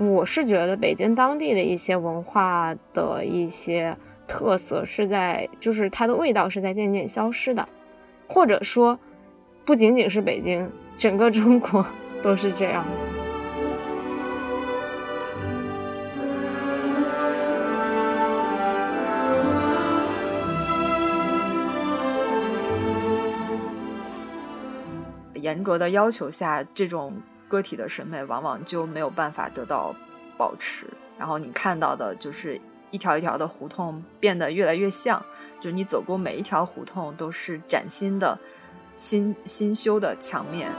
我是觉得北京当地的一些文化的一些特色是在，就是它的味道是在渐渐消失的，或者说，不仅仅是北京，整个中国 都是这样。严格的要求下，这种个体的审美往往就没有办法得到保持。然后你看到的就是一条一条的胡同变得越来越像，就你走过每一条胡同都是崭新的、新新修的墙面。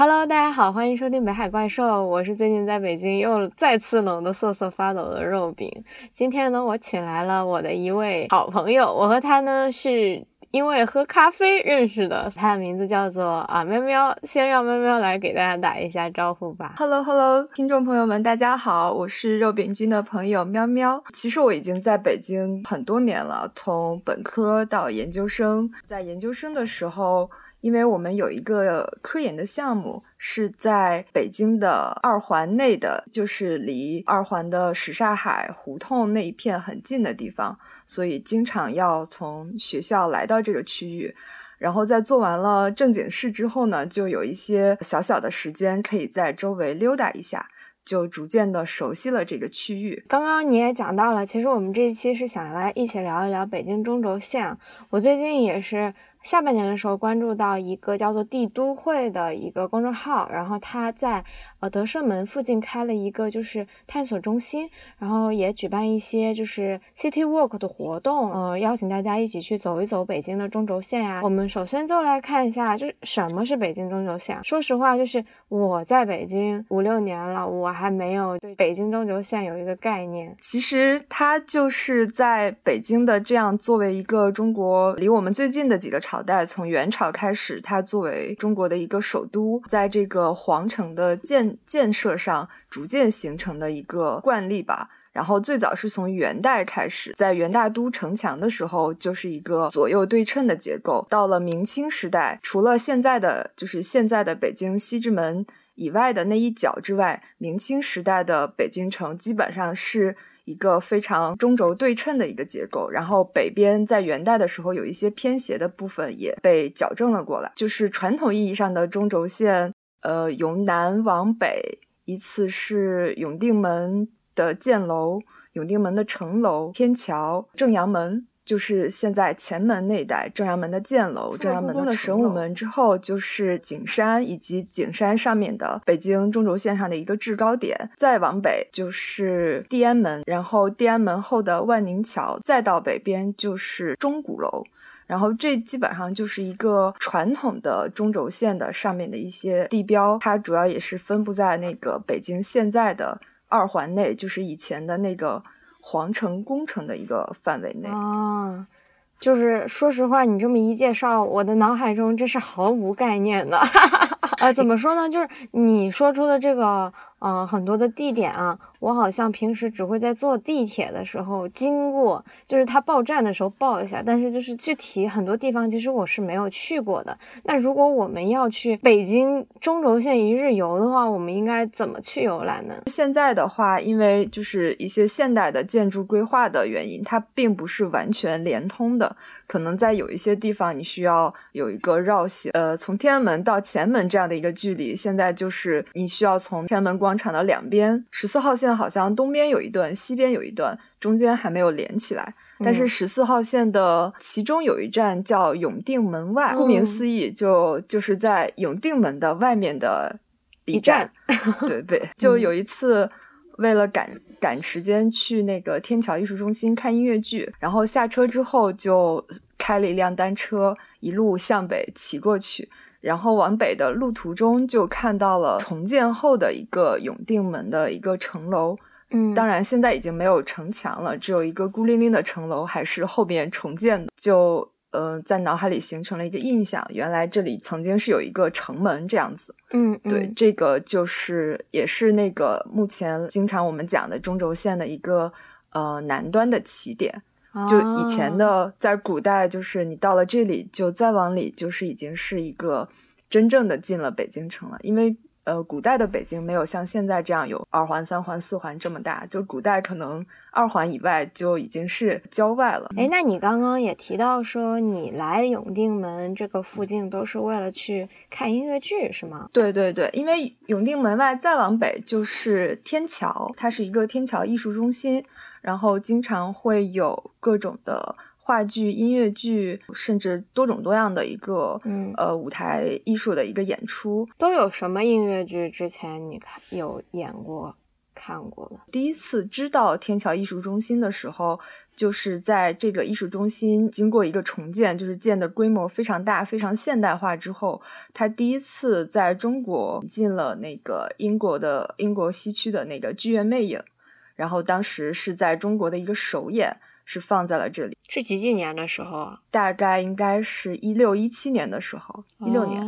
Hello，大家好，欢迎收听北海怪兽，我是最近在北京又再次冷得瑟瑟发抖的肉饼。今天呢，我请来了我的一位好朋友，我和他呢是因为喝咖啡认识的，他的名字叫做啊喵喵。先让喵喵来给大家打一下招呼吧。Hello，Hello，听众朋友们，大家好，我是肉饼君的朋友喵喵。其实我已经在北京很多年了，从本科到研究生，在研究生的时候。因为我们有一个科研的项目是在北京的二环内的，就是离二环的什刹海胡同那一片很近的地方，所以经常要从学校来到这个区域。然后在做完了正经事之后呢，就有一些小小的时间可以在周围溜达一下，就逐渐的熟悉了这个区域。刚刚你也讲到了，其实我们这一期是想来一起聊一聊北京中轴线。我最近也是。下半年的时候，关注到一个叫做“帝都会”的一个公众号，然后他在呃德胜门附近开了一个就是探索中心，然后也举办一些就是 City Walk 的活动，呃，邀请大家一起去走一走北京的中轴线呀。我们首先就来看一下，就是什么是北京中轴线。说实话，就是我在北京五六年了，我还没有对北京中轴线有一个概念。其实它就是在北京的这样作为一个中国离我们最近的几个城。朝代从元朝开始，它作为中国的一个首都，在这个皇城的建建设上逐渐形成的一个惯例吧。然后最早是从元代开始，在元大都城墙的时候，就是一个左右对称的结构。到了明清时代，除了现在的就是现在的北京西直门以外的那一角之外，明清时代的北京城基本上是。一个非常中轴对称的一个结构，然后北边在元代的时候有一些偏斜的部分也被矫正了过来，就是传统意义上的中轴线，呃，由南往北依次是永定门的箭楼、永定门的城楼、天桥、正阳门。就是现在前门那一带，正阳门的箭楼，正阳门的神武门之后，就是景山以及景山上面的北京中轴线上的一个制高点。再往北就是地安门，然后地安门后的万宁桥，再到北边就是钟鼓楼。然后这基本上就是一个传统的中轴线的上面的一些地标，它主要也是分布在那个北京现在的二环内，就是以前的那个。皇城工程的一个范围内啊，就是说实话，你这么一介绍，我的脑海中真是毫无概念的。呃，怎么说呢？就是你说出的这个。嗯，很多的地点啊，我好像平时只会在坐地铁的时候经过，就是它报站的时候报一下，但是就是具体很多地方其实我是没有去过的。那如果我们要去北京中轴线一日游的话，我们应该怎么去游览呢？现在的话，因为就是一些现代的建筑规划的原因，它并不是完全连通的，可能在有一些地方你需要有一个绕行，呃，从天安门到前门这样的一个距离，现在就是你需要从天安门广。广场的两边，十四号线好像东边有一段，西边有一段，中间还没有连起来。但是十四号线的其中有一站叫永定门外，顾名思义，就就是在永定门的外面的一站。对对，就有一次为了赶赶时间去那个天桥艺术中心看音乐剧，然后下车之后就开了一辆单车，一路向北骑过去。然后往北的路途中，就看到了重建后的一个永定门的一个城楼。嗯，当然现在已经没有城墙了，只有一个孤零零的城楼，还是后边重建的。就呃，在脑海里形成了一个印象，原来这里曾经是有一个城门这样子。嗯，对，这个就是也是那个目前经常我们讲的中轴线的一个呃南端的起点。就以前的在古代，就是你到了这里，就再往里就是已经是一个真正的进了北京城了，因为。呃，古代的北京没有像现在这样有二环、三环、四环这么大，就古代可能二环以外就已经是郊外了。哎，那你刚刚也提到说你来永定门这个附近都是为了去看音乐剧，是吗？对对对，因为永定门外再往北就是天桥，它是一个天桥艺术中心，然后经常会有各种的。话剧、音乐剧，甚至多种多样的一个，嗯，呃，舞台艺术的一个演出，都有什么音乐剧？之前你看有演过、看过的？第一次知道天桥艺术中心的时候，就是在这个艺术中心经过一个重建，就是建的规模非常大、非常现代化之后，它第一次在中国进了那个英国的英国西区的那个剧院魅影，然后当时是在中国的一个首演。是放在了这里，是几几年的时候啊？大概应该是一六一七年的时候，一六年。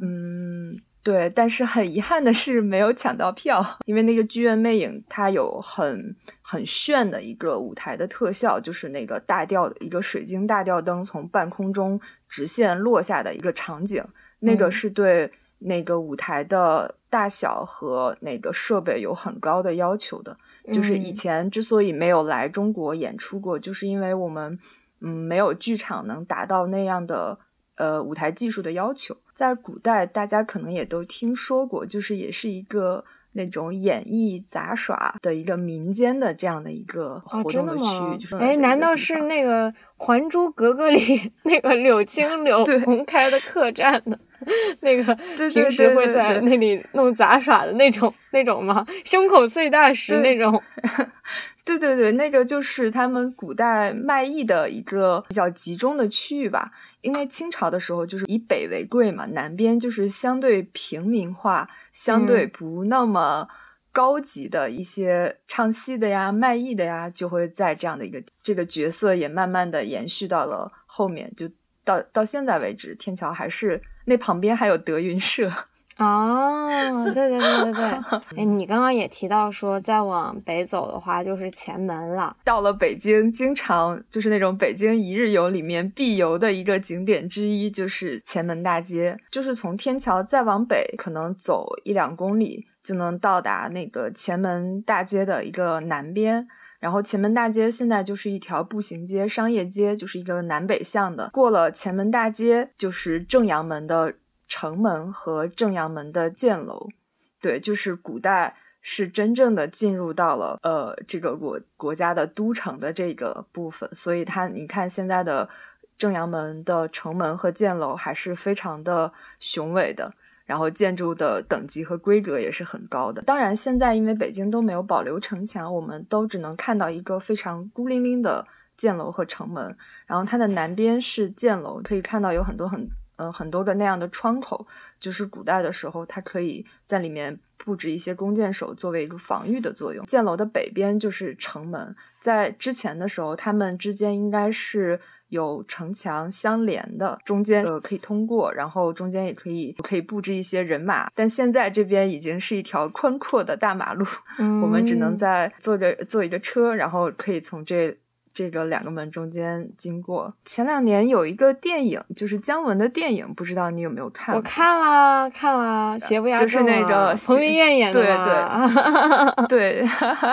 嗯，对。但是很遗憾的是没有抢到票，因为那个剧院魅影它有很很炫的一个舞台的特效，就是那个大吊一个水晶大吊灯从半空中直线落下的一个场景，那个是对那个舞台的大小和那个设备有很高的要求的。就是以前之所以没有来中国演出过，就是因为我们嗯没有剧场能达到那样的呃舞台技术的要求。在古代，大家可能也都听说过，就是也是一个那种演艺杂耍的一个民间的这样的一个活动的区域。就是哎，难道是那个《还珠格格》里 那个柳青柳红开的客栈呢？那个平时会在那里弄杂耍的那种那种吗？胸口碎大石那种？对对对，那个就是他们古代卖艺的一个比较集中的区域吧。因为清朝的时候就是以北为贵嘛，南边就是相对平民化、相对不那么高级的一些唱戏的呀、卖艺的呀，就会在这样的一个这个角色也慢慢的延续到了后面，就到到现在为止，天桥还是。那旁边还有德云社哦，对对对对对，哎，你刚刚也提到说，再往北走的话就是前门了。到了北京，经常就是那种北京一日游里面必游的一个景点之一，就是前门大街。就是从天桥再往北，可能走一两公里就能到达那个前门大街的一个南边。然后前门大街现在就是一条步行街、商业街，就是一个南北向的。过了前门大街，就是正阳门的城门和正阳门的箭楼。对，就是古代是真正的进入到了呃这个国国家的都城的这个部分。所以它，你看现在的正阳门的城门和箭楼还是非常的雄伟的。然后建筑的等级和规格也是很高的。当然，现在因为北京都没有保留城墙，我们都只能看到一个非常孤零零的箭楼和城门。然后它的南边是箭楼，可以看到有很多很呃很多个那样的窗口，就是古代的时候它可以在里面布置一些弓箭手作为一个防御的作用。箭楼的北边就是城门，在之前的时候，他们之间应该是。有城墙相连的，中间呃可以通过，然后中间也可以可以布置一些人马。但现在这边已经是一条宽阔的大马路，我们只能在坐着坐一个车，然后可以从这这个两个门中间经过。前两年有一个电影，就是姜文的电影，不知道你有没有看？我看了看了，邪不压正，就是那个彭于晏演 的，对对对，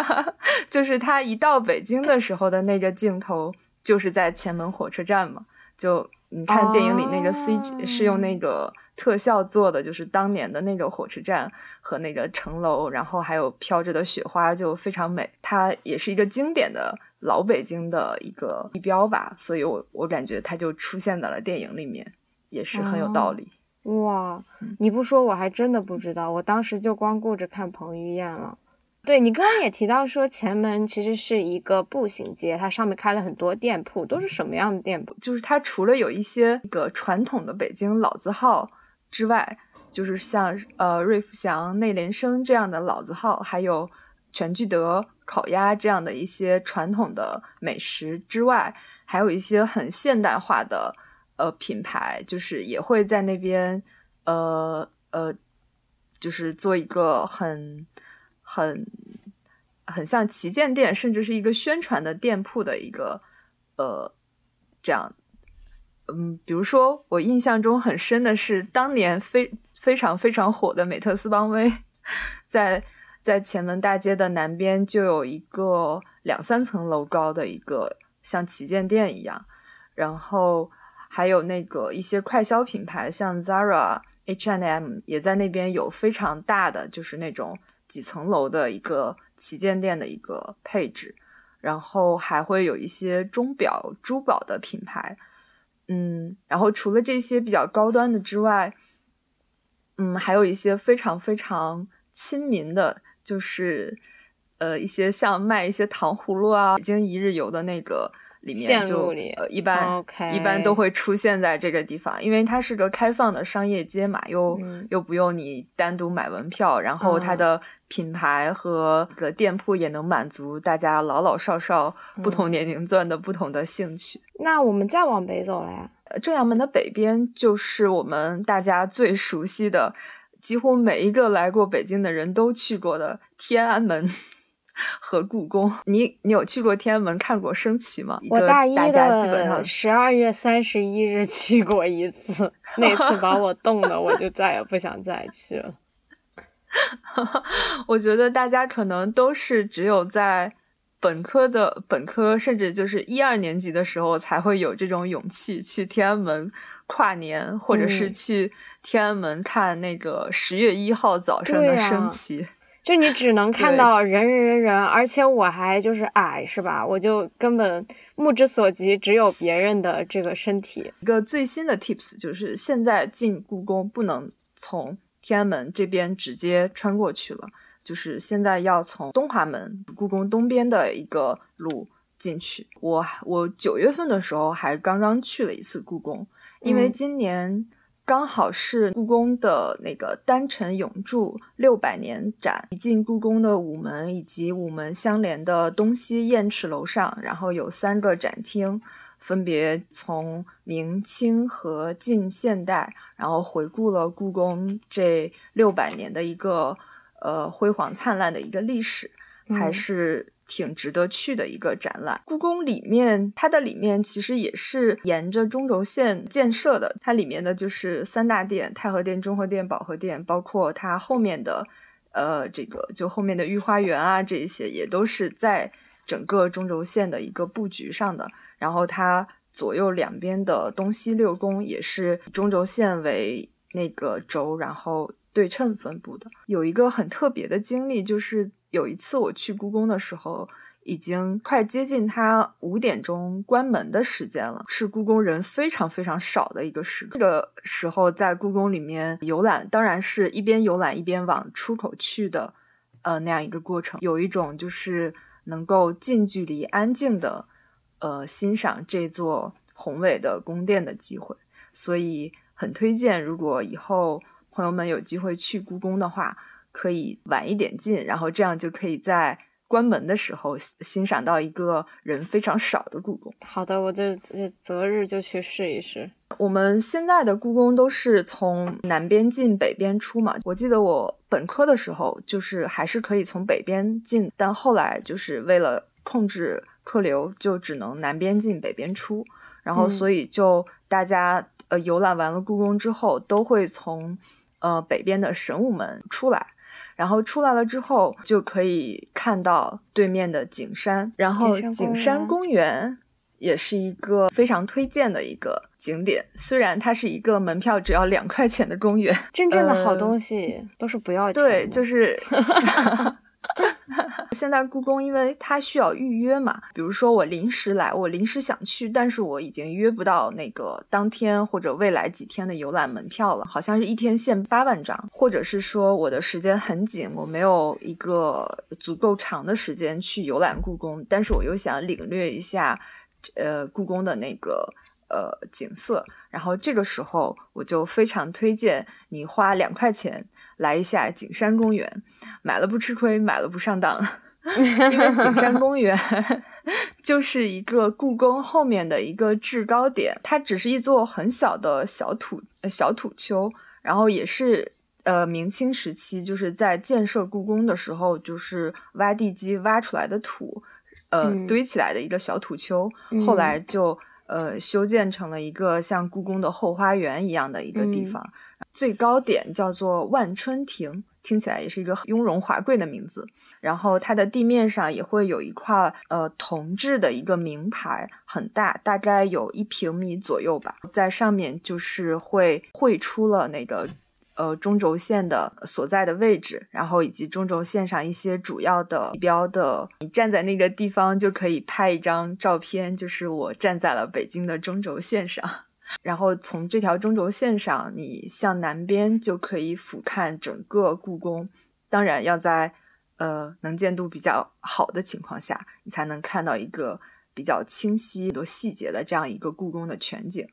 就是他一到北京的时候的那个镜头。就是在前门火车站嘛，就你看电影里那个 CG 是用那个特效做的，就是当年的那个火车站和那个城楼，然后还有飘着的雪花，就非常美。它也是一个经典的老北京的一个地标吧，所以我我感觉它就出现在了电影里面，也是很有道理。哇，你不说我还真的不知道，我当时就光顾着看彭于晏了。对你刚刚也提到说，前门其实是一个步行街，它上面开了很多店铺，都是什么样的店铺？就是它除了有一些个传统的北京老字号之外，就是像呃瑞福祥、内联升这样的老字号，还有全聚德烤鸭这样的一些传统的美食之外，还有一些很现代化的呃品牌，就是也会在那边呃呃，就是做一个很。很很像旗舰店，甚至是一个宣传的店铺的一个呃这样。嗯，比如说我印象中很深的是，当年非非常非常火的美特斯邦威，在在前门大街的南边就有一个两三层楼高的一个像旗舰店一样，然后还有那个一些快消品牌，像 Zara、H and M 也在那边有非常大的，就是那种几层楼的一个旗舰店的一个配置，然后还会有一些钟表、珠宝的品牌。嗯，然后除了这些比较高端的之外，嗯，还有一些非常非常亲民的，就是呃一些像卖一些糖葫芦啊，北京一日游的那个里面就呃一般一般都会出现在这个地方，因为它是个开放的商业街嘛，又又不用你单独买门票，然后它的品牌和个店铺也能满足大家老老少少不同年龄段的不同的兴趣。那我们再往北走了呀？正阳门的北边就是我们大家最熟悉的，几乎每一个来过北京的人都去过的天安门 和故宫。你你有去过天安门看过升旗吗？我大一的十二月三十一日去过一次，那次把我冻的，我就再也不想再去了。我觉得大家可能都是只有在。本科的本科，甚至就是一二年级的时候，才会有这种勇气去天安门跨年，或者是去天安门看那个十月一号早上的升旗。就你只能看到人人人人，而且我还就是矮，是吧？我就根本目之所及只有别人的这个身体。一个最新的 tips 就是现在进故宫不能从天安门这边直接穿过去了。就是现在要从东华门故宫东边的一个路进去。我我九月份的时候还刚刚去了一次故宫，因为今年刚好是故宫的那个丹城永驻六百年展。一进故宫的午门以及午门相连的东西燕翅楼上，然后有三个展厅，分别从明清和近现代，然后回顾了故宫这六百年的一个。呃，辉煌灿烂的一个历史，还是挺值得去的一个展览。故宫里面，它的里面其实也是沿着中轴线建设的。它里面的就是三大殿：太和殿、中和殿、保和殿，包括它后面的，呃，这个就后面的御花园啊，这一些也都是在整个中轴线的一个布局上的。然后它左右两边的东西六宫也是中轴线为那个轴，然后。对称分布的有一个很特别的经历，就是有一次我去故宫的时候，已经快接近它五点钟关门的时间了，是故宫人非常非常少的一个时刻。这个时候在故宫里面游览，当然是一边游览一边往出口去的，呃，那样一个过程，有一种就是能够近距离安静的，呃，欣赏这座宏伟的宫殿的机会，所以很推荐，如果以后。朋友们有机会去故宫的话，可以晚一点进，然后这样就可以在关门的时候欣赏到一个人非常少的故宫。好的，我就择日就去试一试。我们现在的故宫都是从南边进，北边出嘛。我记得我本科的时候，就是还是可以从北边进，但后来就是为了控制客流，就只能南边进，北边出。然后所以就大家呃游览完了故宫之后，都会从。呃，北边的神武门出来，然后出来了之后，就可以看到对面的景山，然后景山公园也是一个非常推荐的一个景点。虽然它是一个门票只要两块钱的公园，真正的好东西都是不要钱。对，就是。现在故宫，因为它需要预约嘛，比如说我临时来，我临时想去，但是我已经约不到那个当天或者未来几天的游览门票了，好像是一天限八万张，或者是说我的时间很紧，我没有一个足够长的时间去游览故宫，但是我又想领略一下，呃，故宫的那个呃景色，然后这个时候我就非常推荐你花两块钱。来一下景山公园，买了不吃亏，买了不上当。因为景山公园 就是一个故宫后面的一个制高点，它只是一座很小的小土小土丘，然后也是呃明清时期就是在建设故宫的时候，就是挖地基挖出来的土，呃堆起来的一个小土丘，后来就呃修建成了一个像故宫的后花园一样的一个地方，最高点叫做万春亭。听起来也是一个雍容华贵的名字，然后它的地面上也会有一块呃铜制的一个名牌，很大，大概有一平米左右吧，在上面就是会绘出了那个呃中轴线的所在的位置，然后以及中轴线上一些主要的地标的，你站在那个地方就可以拍一张照片，就是我站在了北京的中轴线上。然后从这条中轴线上，你向南边就可以俯瞰整个故宫。当然，要在呃能见度比较好的情况下，你才能看到一个比较清晰、多细节的这样一个故宫的全景。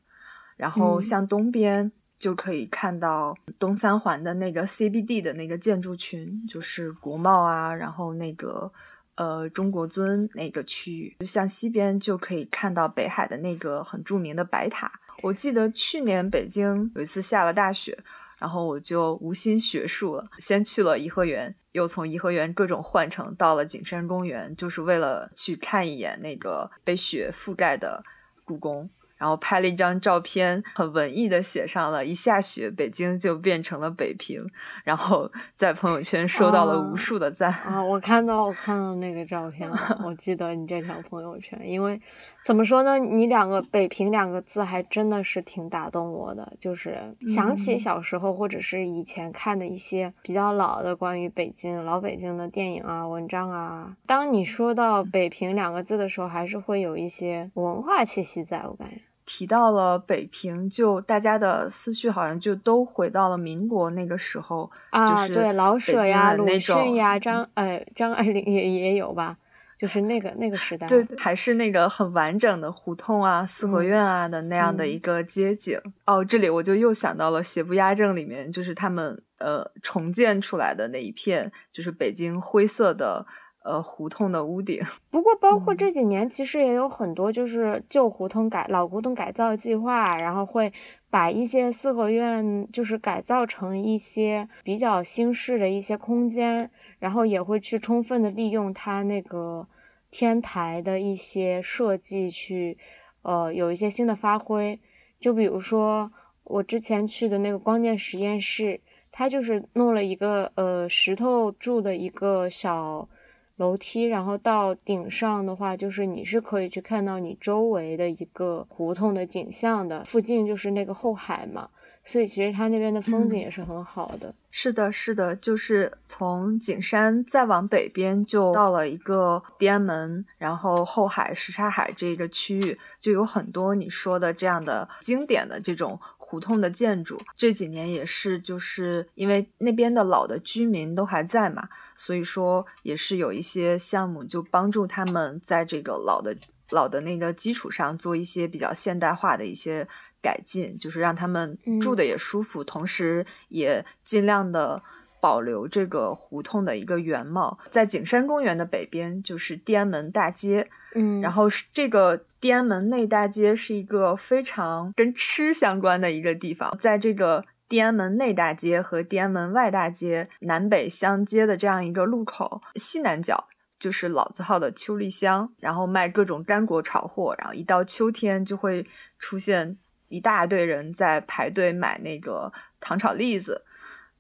然后向东边就可以看到东三环的那个 CBD 的那个建筑群，就是国贸啊，然后那个呃中国尊那个区域。向西边就可以看到北海的那个很著名的白塔。我记得去年北京有一次下了大雪，然后我就无心学术了，先去了颐和园，又从颐和园各种换乘到了景山公园，就是为了去看一眼那个被雪覆盖的故宫。然后拍了一张照片，很文艺的写上了一下雪，北京就变成了北平。然后在朋友圈收到了无数的赞啊！我看到我看到那个照片了，我记得你这条朋友圈，因为怎么说呢，你两个“北平”两个字还真的是挺打动我的，就是想起小时候或者是以前看的一些比较老的关于北京老北京的电影啊、文章啊。当你说到“北平”两个字的时候，还是会有一些文化气息在，我感觉。提到了北平，就大家的思绪好像就都回到了民国那个时候啊，对老舍呀、鲁迅呀、张哎张爱玲也也有吧，就是那个那个时代，对，还是那个很完整的胡同啊、四合院啊的那样的一个街景。哦，这里我就又想到了《邪不压正》里面，就是他们呃重建出来的那一片，就是北京灰色的。呃，胡同的屋顶。不过，包括这几年，其实也有很多就是旧胡同改、老胡同改造计划，然后会把一些四合院就是改造成一些比较新式的一些空间，然后也会去充分的利用它那个天台的一些设计去，呃，有一些新的发挥。就比如说我之前去的那个光电实验室，它就是弄了一个呃石头柱的一个小。楼梯，然后到顶上的话，就是你是可以去看到你周围的一个胡同的景象的。附近就是那个后海嘛，所以其实它那边的风景也是很好的。是的，是的，就是从景山再往北边，就到了一个天安门，然后后海、什刹海这个区域，就有很多你说的这样的经典的这种。胡同的建筑这几年也是，就是因为那边的老的居民都还在嘛，所以说也是有一些项目就帮助他们在这个老的老的那个基础上做一些比较现代化的一些改进，就是让他们住的也舒服，同时也尽量的保留这个胡同的一个原貌。在景山公园的北边就是天安门大街。嗯，然后是这个天安门内大街是一个非常跟吃相关的一个地方，在这个天安门内大街和天安门外大街南北相接的这样一个路口，西南角就是老字号的秋丽香，然后卖各种干果炒货，然后一到秋天就会出现一大堆人在排队买那个糖炒栗子，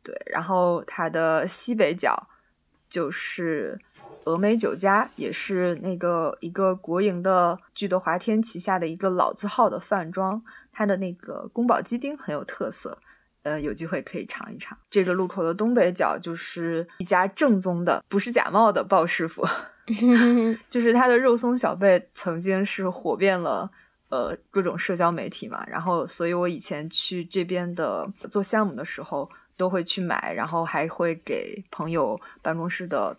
对，然后它的西北角就是。峨眉酒家也是那个一个国营的聚德华天旗下的一个老字号的饭庄，它的那个宫保鸡丁很有特色，呃，有机会可以尝一尝。这个路口的东北角就是一家正宗的，不是假冒的鲍师傅，就是他的肉松小贝曾经是火遍了呃各种社交媒体嘛，然后所以我以前去这边的做项目的时候都会去买，然后还会给朋友办公室的。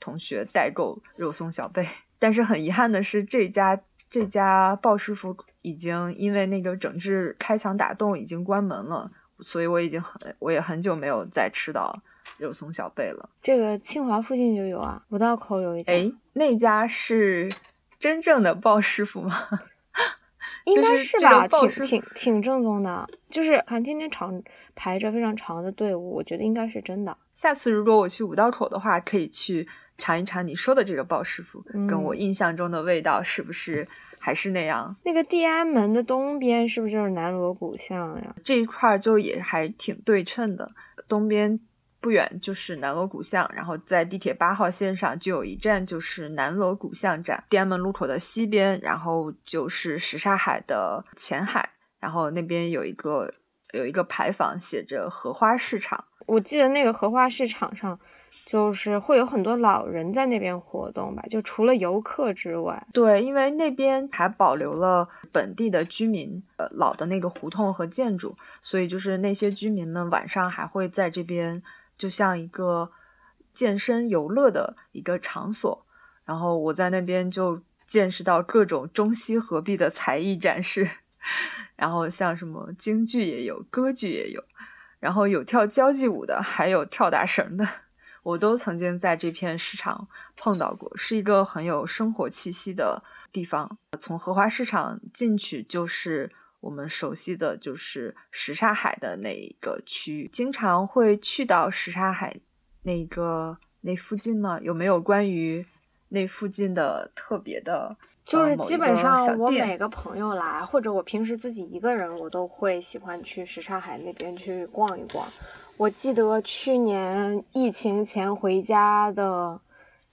同学代购肉松小贝，但是很遗憾的是，这家这家鲍师傅已经因为那个整治开墙打洞已经关门了，所以我已经很我也很久没有再吃到肉松小贝了。这个清华附近就有啊，五道口有一家。哎，那家是真正的鲍师傅吗？应该是吧，挺挺挺正宗的。就是看天天长排着非常长的队伍，我觉得应该是真的。下次如果我去五道口的话，可以去尝一尝你说的这个鲍师傅，跟我印象中的味道是不是还是那样？那个地安门的东边是不是就是南锣鼓巷呀？这一块就也还挺对称的，东边。不远就是南锣鼓巷，然后在地铁八号线上就有一站，就是南锣鼓巷站。天安门路口的西边，然后就是什刹海的前海，然后那边有一个有一个牌坊，写着荷花市场。我记得那个荷花市场上，就是会有很多老人在那边活动吧？就除了游客之外，对，因为那边还保留了本地的居民呃老的那个胡同和建筑，所以就是那些居民们晚上还会在这边。就像一个健身游乐的一个场所，然后我在那边就见识到各种中西合璧的才艺展示，然后像什么京剧也有，歌剧也有，然后有跳交际舞的，还有跳大绳的，我都曾经在这片市场碰到过，是一个很有生活气息的地方。从荷花市场进去就是。我们熟悉的就是什刹海的那一个区域，经常会去到什刹海那个那附近吗？有没有关于那附近的特别的？就是基本上我每个朋友来，或者我平时自己一个人，我都会喜欢去什刹海那边去逛一逛。我记得去年疫情前回家的。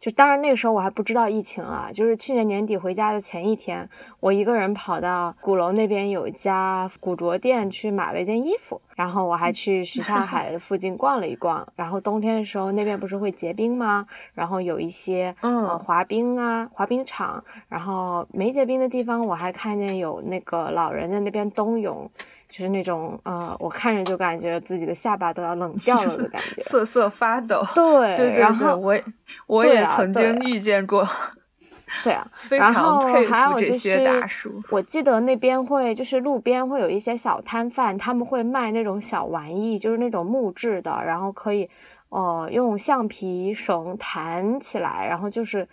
就当然那个时候我还不知道疫情啊，就是去年年底回家的前一天，我一个人跑到鼓楼那边有一家古着店去买了一件衣服，然后我还去什刹海 附近逛了一逛，然后冬天的时候那边不是会结冰吗？然后有一些嗯滑冰啊滑冰场，然后没结冰的地方我还看见有那个老人在那边冬泳。就是那种，呃，我看着就感觉自己的下巴都要冷掉了的感觉，瑟瑟发抖。对对对，我我也曾经遇见过。对啊，非常佩服这些大叔。我记得那边会，就是路边会有一些小摊贩，他们会卖那种小玩意，就是那种木质的，然后可以，呃，用橡皮绳弹起来，然后就是。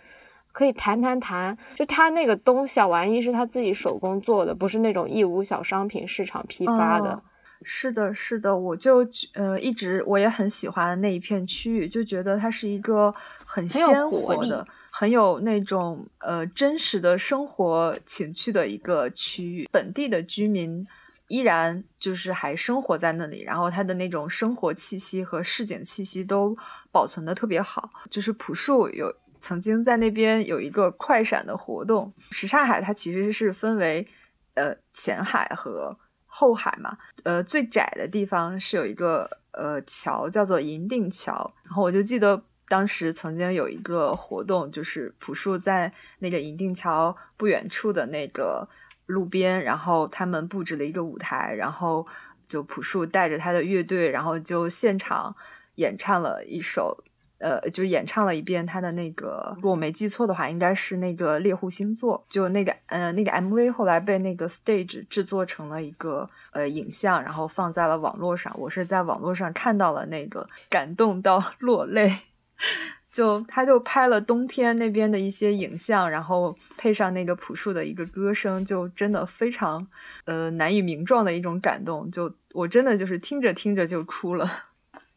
可以弹弹弹，就他那个东小玩意是他自己手工做的，不是那种义乌小商品市场批发的。是的，是的，我就呃一直我也很喜欢那一片区域，就觉得它是一个很鲜活的、很有那种呃真实的生活情趣的一个区域。本地的居民依然就是还生活在那里，然后他的那种生活气息和市井气息都保存的特别好，就是朴树有。曾经在那边有一个快闪的活动，什刹海它其实是分为呃前海和后海嘛，呃最窄的地方是有一个呃桥叫做银锭桥，然后我就记得当时曾经有一个活动，就是朴树在那个银锭桥不远处的那个路边，然后他们布置了一个舞台，然后就朴树带着他的乐队，然后就现场演唱了一首。呃，就演唱了一遍他的那个，如果我没记错的话，应该是那个猎户星座。就那个，呃，那个 MV 后来被那个 Stage 制作成了一个呃影像，然后放在了网络上。我是在网络上看到了那个，感动到 落泪。就他就拍了冬天那边的一些影像，然后配上那个朴树的一个歌声，就真的非常呃难以名状的一种感动。就我真的就是听着听着就哭了。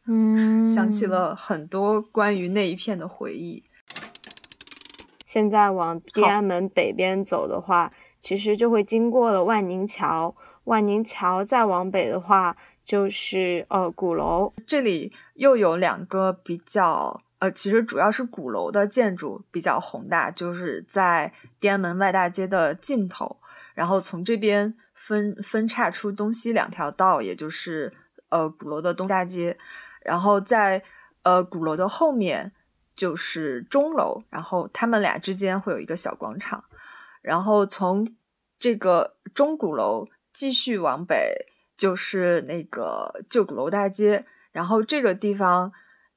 嗯，想起了很多关于那一片的回忆。现在往天安门北边走的话，其实就会经过了万宁桥。万宁桥再往北的话，就是呃鼓楼。这里又有两个比较呃，其实主要是鼓楼的建筑比较宏大，就是在天安门外大街的尽头，然后从这边分分叉出东西两条道，也就是呃鼓楼的东大街。然后在呃鼓楼的后面就是钟楼，然后他们俩之间会有一个小广场，然后从这个钟鼓楼继续往北就是那个旧鼓楼大街，然后这个地方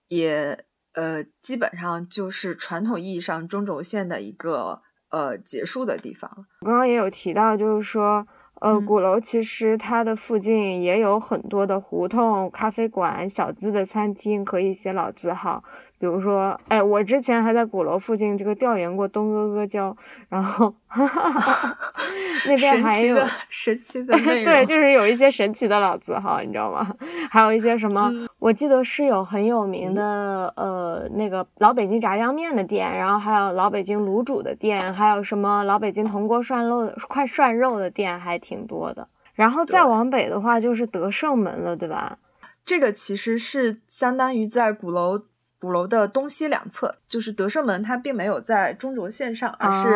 也呃基本上就是传统意义上中轴线的一个呃结束的地方。我刚刚也有提到，就是说。呃，鼓楼其实它的附近也有很多的胡同、咖啡馆、小资的餐厅和一些老字号，比如说，哎，我之前还在鼓楼附近这个调研过东阿阿胶，然后 那边还有神奇的 对，就是有一些神奇的老字号，你知道吗？还有一些什么，我记得是有很有名的，呃，那个老北京炸酱面的店，然后还有老北京卤煮的店，还有什么老北京铜锅涮肉的快涮肉的店，还挺多的。然后再往北的话，就是德胜门了，对吧？这个其实是相当于在鼓楼鼓楼的东西两侧，就是德胜门，它并没有在中轴线上，而是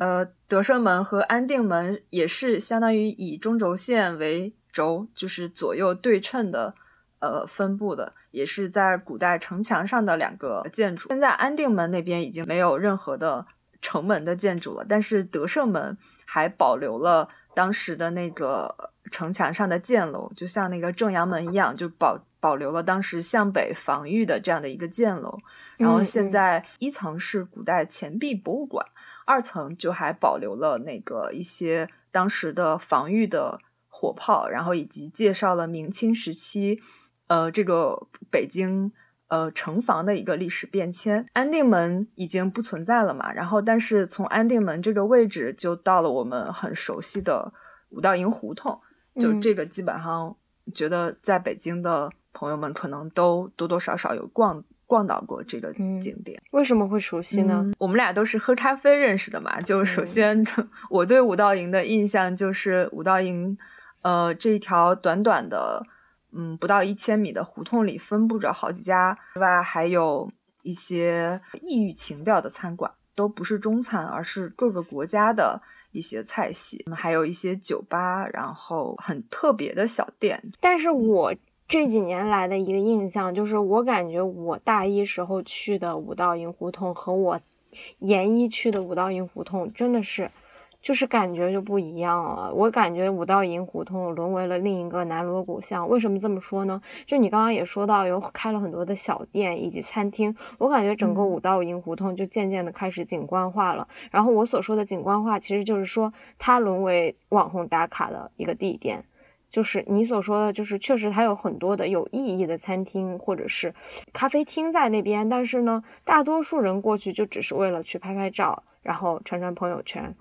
呃德胜门和安定门也是相当于以中轴线为轴，就是左右对称的呃分布的，也是在古代城墙上的两个建筑。现在安定门那边已经没有任何的城门的建筑了，但是德胜门还保留了当时的那个。城墙上的箭楼，就像那个正阳门一样，就保保留了当时向北防御的这样的一个箭楼。然后现在一层是古代钱币博物馆，二层就还保留了那个一些当时的防御的火炮，然后以及介绍了明清时期，呃，这个北京呃城防的一个历史变迁。安定门已经不存在了嘛，然后但是从安定门这个位置就到了我们很熟悉的五道营胡同。就这个基本上，觉得在北京的朋友们可能都多多少少有逛逛到过这个景点。为什么会熟悉呢？我们俩都是喝咖啡认识的嘛。就首先，我对五道营的印象就是五道营，呃，这一条短短的，嗯，不到一千米的胡同里分布着好几家，之外还有一些异域情调的餐馆，都不是中餐，而是各个国家的。一些菜系，还有一些酒吧，然后很特别的小店。但是我这几年来的一个印象就是，我感觉我大一时候去的五道营胡同和我研一去的五道营胡同真的是。就是感觉就不一样了，我感觉五道营胡同沦为了另一个南锣鼓巷。为什么这么说呢？就你刚刚也说到，有开了很多的小店以及餐厅，我感觉整个五道营胡同就渐渐的开始景观化了。然后我所说的景观化，其实就是说它沦为网红打卡的一个地点。就是你所说的，就是确实它有很多的有意义的餐厅或者是咖啡厅在那边，但是呢，大多数人过去就只是为了去拍拍照，然后传传朋友圈。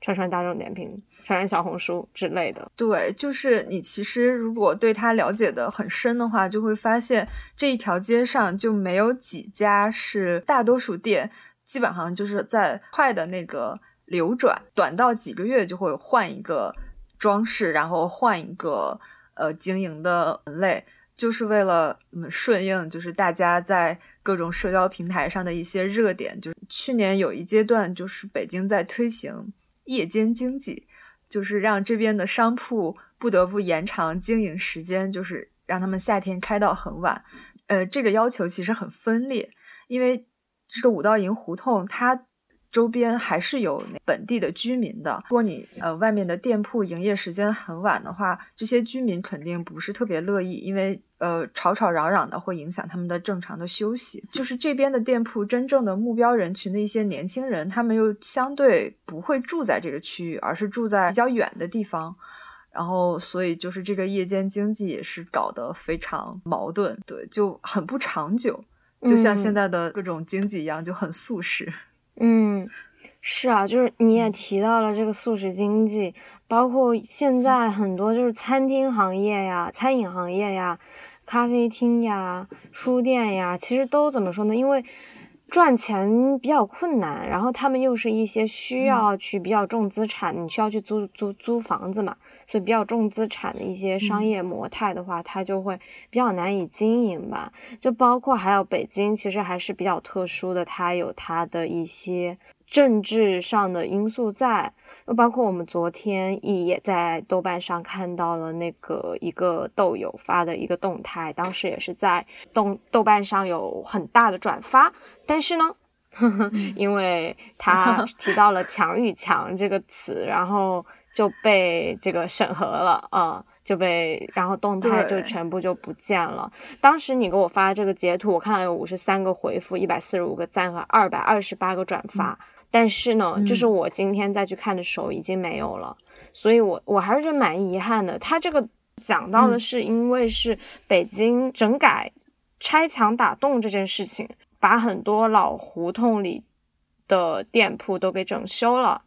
串串大众点评、串串小红书之类的。对，就是你其实如果对它了解的很深的话，就会发现这一条街上就没有几家是大多数店，基本上就是在快的那个流转，短到几个月就会换一个装饰，然后换一个呃经营的门类，就是为了嗯顺应就是大家在各种社交平台上的一些热点。就是去年有一阶段，就是北京在推行。夜间经济就是让这边的商铺不得不延长经营时间，就是让他们夏天开到很晚。呃，这个要求其实很分裂，因为这个五道营胡同它。周边还是有本地的居民的。如果你呃外面的店铺营业时间很晚的话，这些居民肯定不是特别乐意，因为呃吵吵嚷嚷的会影响他们的正常的休息。就是这边的店铺真正的目标人群的一些年轻人，他们又相对不会住在这个区域，而是住在比较远的地方。然后所以就是这个夜间经济也是搞得非常矛盾，对，就很不长久，就像现在的各种经济一样，就很速食。嗯，是啊，就是你也提到了这个素食经济，包括现在很多就是餐厅行业呀、餐饮行业呀、咖啡厅呀、书店呀，其实都怎么说呢？因为。赚钱比较困难，然后他们又是一些需要去比较重资产，你需要去租租租房子嘛，所以比较重资产的一些商业模态的话，它就会比较难以经营吧。就包括还有北京，其实还是比较特殊的，它有它的一些。政治上的因素在，又包括我们昨天也也在豆瓣上看到了那个一个豆友发的一个动态，当时也是在豆豆瓣上有很大的转发，但是呢，因为他 提到了“强与强”这个词，然后就被这个审核了啊，就被然后动态就全部就不见了。当时你给我发这个截图，我看到有五十三个回复，一百四十五个赞和二百二十八个转发。但是呢，就是我今天再去看的时候已经没有了，所以我我还是觉得蛮遗憾的。他这个讲到的是因为是北京整改拆墙打洞这件事情，把很多老胡同里的店铺都给整修了。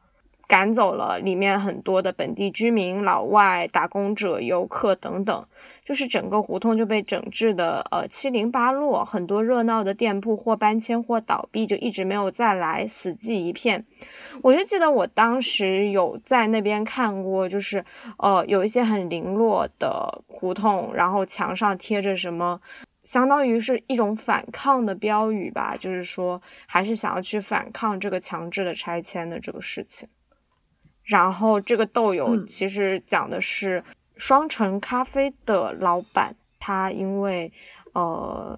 赶走了里面很多的本地居民、老外、打工者、游客等等，就是整个胡同就被整治的呃七零八落，很多热闹的店铺或搬迁或倒闭，就一直没有再来，死寂一片。我就记得我当时有在那边看过，就是呃有一些很零落的胡同，然后墙上贴着什么，相当于是一种反抗的标语吧，就是说还是想要去反抗这个强制的拆迁的这个事情。然后这个豆友其实讲的是双城咖啡的老板，他因为呃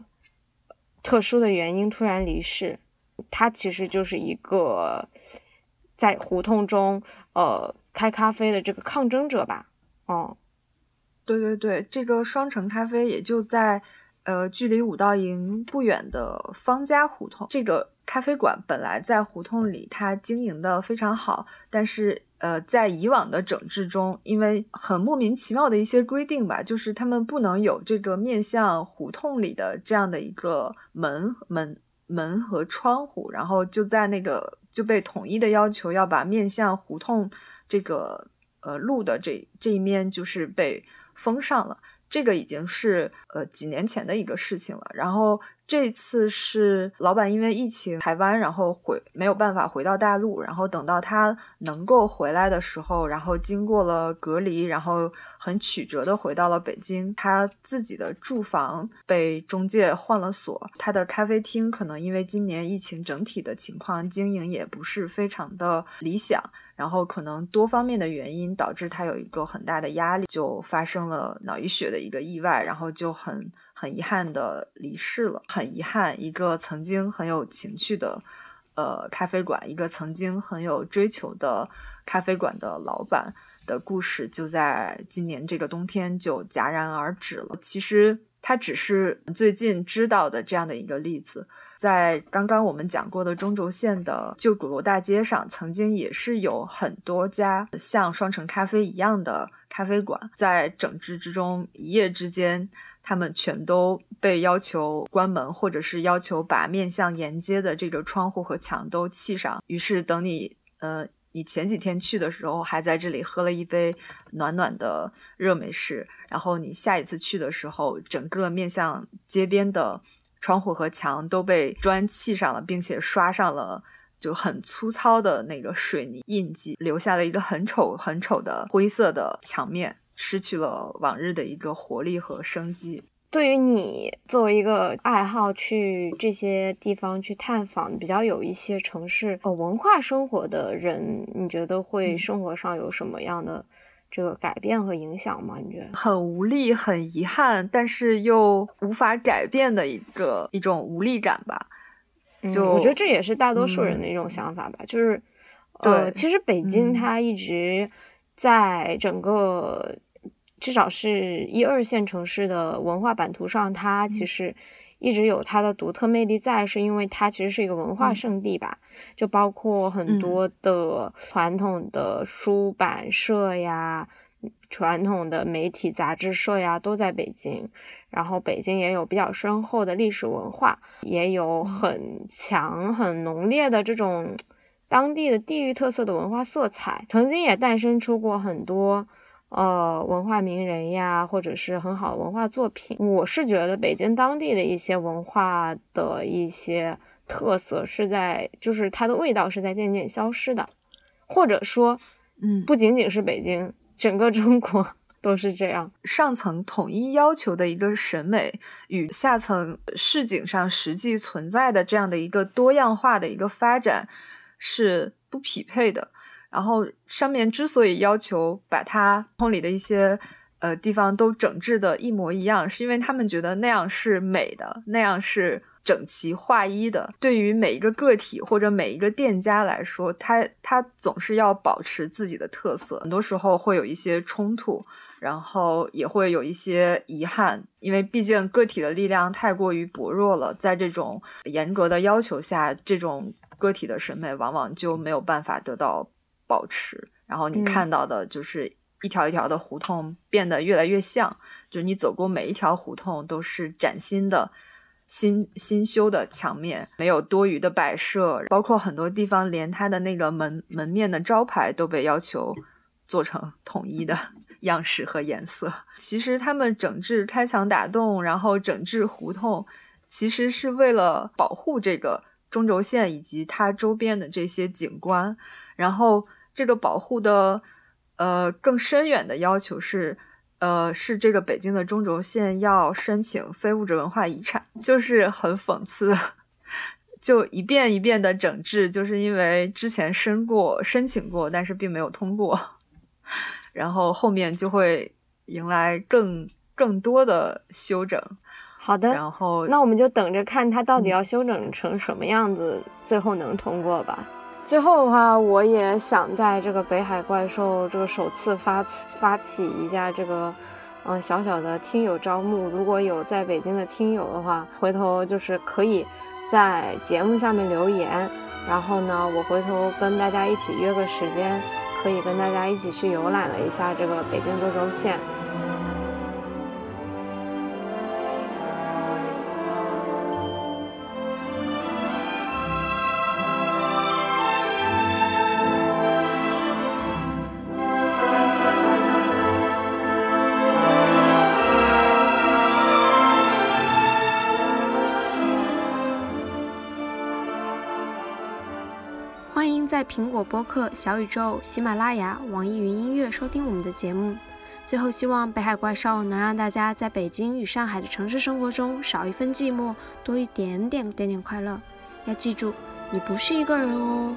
特殊的原因突然离世。他其实就是一个在胡同中呃开咖啡的这个抗争者吧。哦，对对对，这个双城咖啡也就在呃距离五道营不远的方家胡同。这个咖啡馆本来在胡同里，它经营的非常好，但是。呃，在以往的整治中，因为很莫名其妙的一些规定吧，就是他们不能有这个面向胡同里的这样的一个门门门和窗户，然后就在那个就被统一的要求要把面向胡同这个呃路的这这一面就是被封上了。这个已经是呃几年前的一个事情了，然后。这次是老板因为疫情台湾，然后回没有办法回到大陆，然后等到他能够回来的时候，然后经过了隔离，然后很曲折的回到了北京。他自己的住房被中介换了锁，他的咖啡厅可能因为今年疫情整体的情况经营也不是非常的理想。然后可能多方面的原因导致他有一个很大的压力，就发生了脑溢血的一个意外，然后就很很遗憾的离世了。很遗憾，一个曾经很有情趣的呃咖啡馆，一个曾经很有追求的咖啡馆的老板的故事，就在今年这个冬天就戛然而止了。其实。它只是最近知道的这样的一个例子，在刚刚我们讲过的中轴线的旧鼓楼大街上，曾经也是有很多家像双城咖啡一样的咖啡馆，在整治之中，一夜之间，他们全都被要求关门，或者是要求把面向沿街的这个窗户和墙都砌上。于是，等你，呃。你前几天去的时候还在这里喝了一杯暖暖的热美式，然后你下一次去的时候，整个面向街边的窗户和墙都被砖砌上了，并且刷上了就很粗糙的那个水泥印记，留下了一个很丑很丑的灰色的墙面，失去了往日的一个活力和生机。对于你作为一个爱好去这些地方去探访，比较有一些城市呃文化生活的人，你觉得会生活上有什么样的这个改变和影响吗？你觉得很无力、很遗憾，但是又无法改变的一个一种无力感吧？就我觉得这也是大多数人的一种想法吧。就是呃，其实北京它一直在整个。至少是一二线城市的文化版图上，它其实一直有它的独特魅力在，是因为它其实是一个文化圣地吧。就包括很多的传统的出版社呀、传统的媒体杂志社呀都在北京。然后北京也有比较深厚的历史文化，也有很强、很浓烈的这种当地的地域特色的文化色彩。曾经也诞生出过很多。呃，文化名人呀，或者是很好的文化作品，我是觉得北京当地的一些文化的一些特色是在，就是它的味道是在渐渐消失的，或者说，嗯，不仅仅是北京，整个中国 都是这样。上层统一要求的一个审美与下层市井上实际存在的这样的一个多样化的一个发展是不匹配的。然后上面之所以要求把它通里的一些呃地方都整治的一模一样，是因为他们觉得那样是美的，那样是整齐划一的。对于每一个个体或者每一个店家来说，他他总是要保持自己的特色，很多时候会有一些冲突，然后也会有一些遗憾，因为毕竟个体的力量太过于薄弱了，在这种严格的要求下，这种个体的审美往往就没有办法得到。保持，然后你看到的就是一条一条的胡同变得越来越像，就是你走过每一条胡同都是崭新的，新新修的墙面，没有多余的摆设，包括很多地方连它的那个门门面的招牌都被要求做成统一的 样式和颜色。其实他们整治开墙打洞，然后整治胡同，其实是为了保护这个中轴线以及它周边的这些景观。然后这个保护的呃更深远的要求是。呃，是这个北京的中轴线要申请非物质文化遗产，就是很讽刺，就一遍一遍的整治，就是因为之前申过申请过，但是并没有通过，然后后面就会迎来更更多的修整。好的，然后那我们就等着看它到底要修整成什么样子，最后能通过吧。最后的话，我也想在这个北海怪兽这个首次发发起一下这个，嗯，小小的听友招募。如果有在北京的听友的话，回头就是可以在节目下面留言，然后呢，我回头跟大家一起约个时间，可以跟大家一起去游览了一下这个北京中轴线。在苹果播客、小宇宙、喜马拉雅、网易云音乐收听我们的节目。最后，希望北海怪兽能让大家在北京与上海的城市生活中少一份寂寞，多一点点点点快乐。要记住，你不是一个人哦。